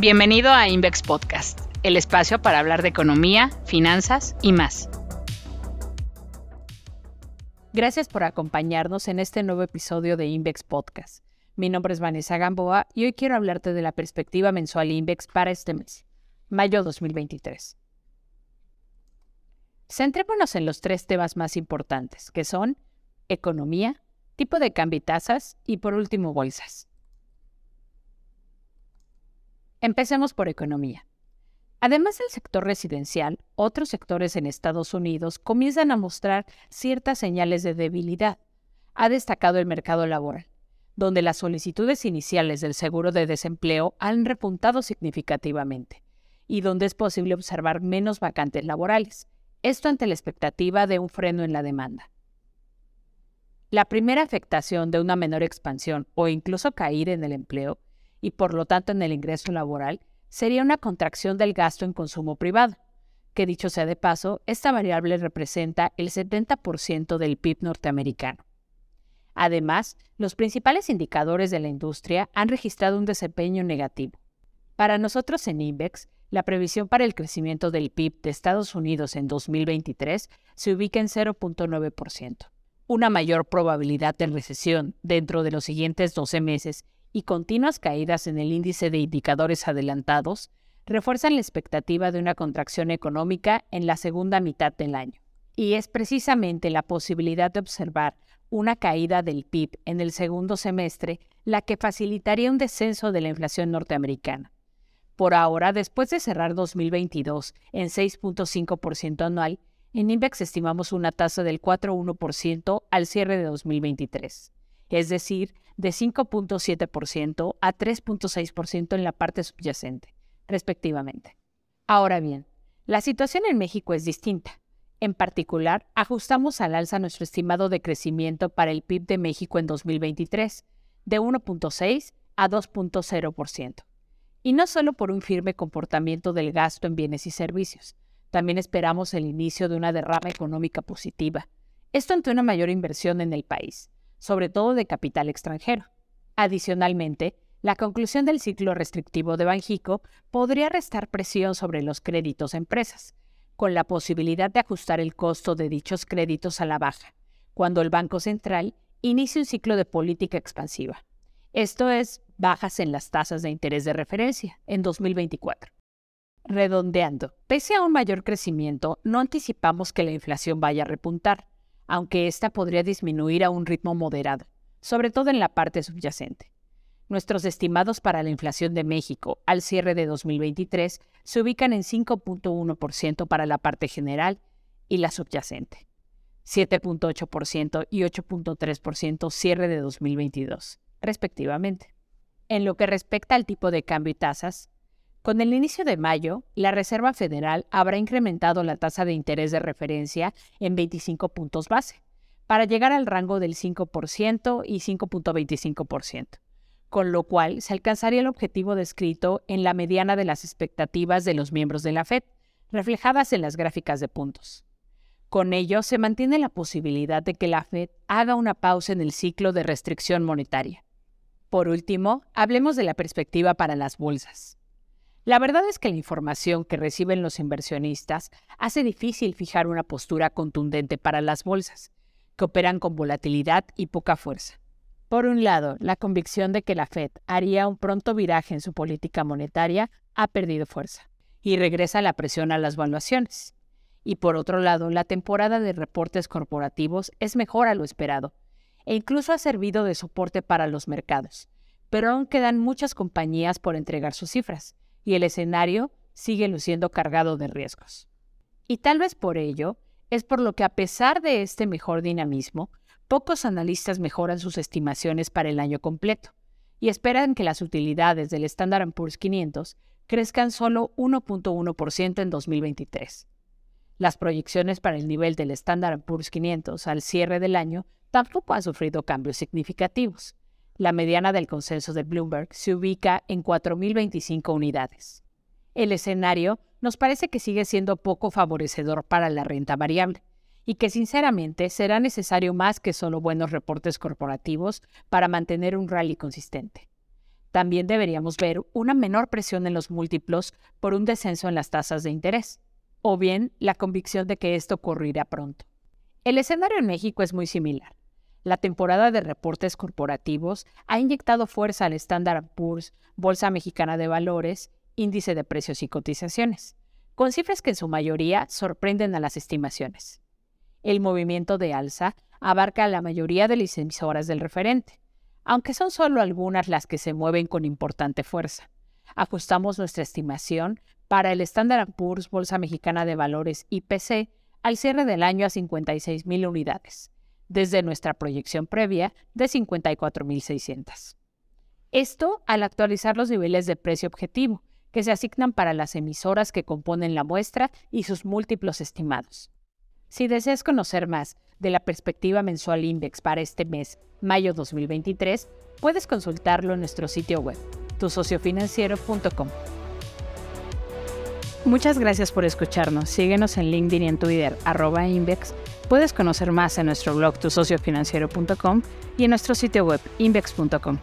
Bienvenido a Invex Podcast, el espacio para hablar de economía, finanzas y más. Gracias por acompañarnos en este nuevo episodio de Invex Podcast. Mi nombre es Vanessa Gamboa y hoy quiero hablarte de la perspectiva mensual Invex para este mes, mayo 2023. Centrémonos en los tres temas más importantes, que son economía, tipo de cambio y tasas y por último bolsas. Empecemos por economía. Además del sector residencial, otros sectores en Estados Unidos comienzan a mostrar ciertas señales de debilidad. Ha destacado el mercado laboral, donde las solicitudes iniciales del seguro de desempleo han repuntado significativamente y donde es posible observar menos vacantes laborales, esto ante la expectativa de un freno en la demanda. La primera afectación de una menor expansión o incluso caída en el empleo y por lo tanto en el ingreso laboral sería una contracción del gasto en consumo privado, que dicho sea de paso, esta variable representa el 70% del PIB norteamericano. Además, los principales indicadores de la industria han registrado un desempeño negativo. Para nosotros en INVEX, la previsión para el crecimiento del PIB de Estados Unidos en 2023 se ubica en 0.9%. Una mayor probabilidad de recesión dentro de los siguientes 12 meses y continuas caídas en el índice de indicadores adelantados refuerzan la expectativa de una contracción económica en la segunda mitad del año. Y es precisamente la posibilidad de observar una caída del PIB en el segundo semestre la que facilitaría un descenso de la inflación norteamericana. Por ahora, después de cerrar 2022 en 6.5% anual, en INVEX estimamos una tasa del 4.1% al cierre de 2023, es decir, de 5.7% a 3.6% en la parte subyacente, respectivamente. Ahora bien, la situación en México es distinta. En particular, ajustamos al alza nuestro estimado de crecimiento para el PIB de México en 2023, de 1.6 a 2.0%. Y no solo por un firme comportamiento del gasto en bienes y servicios, también esperamos el inicio de una derrama económica positiva. Esto ante una mayor inversión en el país, sobre todo de capital extranjero. Adicionalmente, la conclusión del ciclo restrictivo de Banjico podría restar presión sobre los créditos a empresas, con la posibilidad de ajustar el costo de dichos créditos a la baja, cuando el Banco Central inicie un ciclo de política expansiva. Esto es, bajas en las tasas de interés de referencia en 2024. Redondeando, pese a un mayor crecimiento, no anticipamos que la inflación vaya a repuntar aunque ésta podría disminuir a un ritmo moderado, sobre todo en la parte subyacente. Nuestros estimados para la inflación de México al cierre de 2023 se ubican en 5.1% para la parte general y la subyacente, 7.8% y 8.3% cierre de 2022, respectivamente. En lo que respecta al tipo de cambio y tasas, con el inicio de mayo, la Reserva Federal habrá incrementado la tasa de interés de referencia en 25 puntos base, para llegar al rango del 5% y 5.25%, con lo cual se alcanzaría el objetivo descrito en la mediana de las expectativas de los miembros de la Fed, reflejadas en las gráficas de puntos. Con ello, se mantiene la posibilidad de que la Fed haga una pausa en el ciclo de restricción monetaria. Por último, hablemos de la perspectiva para las bolsas. La verdad es que la información que reciben los inversionistas hace difícil fijar una postura contundente para las bolsas, que operan con volatilidad y poca fuerza. Por un lado, la convicción de que la Fed haría un pronto viraje en su política monetaria ha perdido fuerza y regresa la presión a las valuaciones. Y por otro lado, la temporada de reportes corporativos es mejor a lo esperado e incluso ha servido de soporte para los mercados, pero aún quedan muchas compañías por entregar sus cifras y el escenario sigue luciendo cargado de riesgos. Y tal vez por ello es por lo que a pesar de este mejor dinamismo, pocos analistas mejoran sus estimaciones para el año completo y esperan que las utilidades del Standard Poor's 500 crezcan solo 1.1% en 2023. Las proyecciones para el nivel del Standard Poor's 500 al cierre del año tampoco han sufrido cambios significativos, la mediana del consenso de Bloomberg se ubica en 4.025 unidades. El escenario nos parece que sigue siendo poco favorecedor para la renta variable y que sinceramente será necesario más que solo buenos reportes corporativos para mantener un rally consistente. También deberíamos ver una menor presión en los múltiplos por un descenso en las tasas de interés, o bien la convicción de que esto ocurrirá pronto. El escenario en México es muy similar. La temporada de reportes corporativos ha inyectado fuerza al Standard Poor's, Bolsa Mexicana de Valores, Índice de Precios y Cotizaciones, con cifras que en su mayoría sorprenden a las estimaciones. El movimiento de alza abarca a la mayoría de las emisoras del referente, aunque son solo algunas las que se mueven con importante fuerza. Ajustamos nuestra estimación para el Standard Poor's Bolsa Mexicana de Valores IPC al cierre del año a 56.000 unidades, desde nuestra proyección previa de 54.600. Esto al actualizar los niveles de precio objetivo que se asignan para las emisoras que componen la muestra y sus múltiplos estimados. Si deseas conocer más de la perspectiva mensual Index para este mes, mayo 2023, puedes consultarlo en nuestro sitio web, tusociofinanciero.com. Muchas gracias por escucharnos. Síguenos en LinkedIn y en Twitter, arroba Invex. Puedes conocer más en nuestro blog tusociofinanciero.com y en nuestro sitio web, invex.com.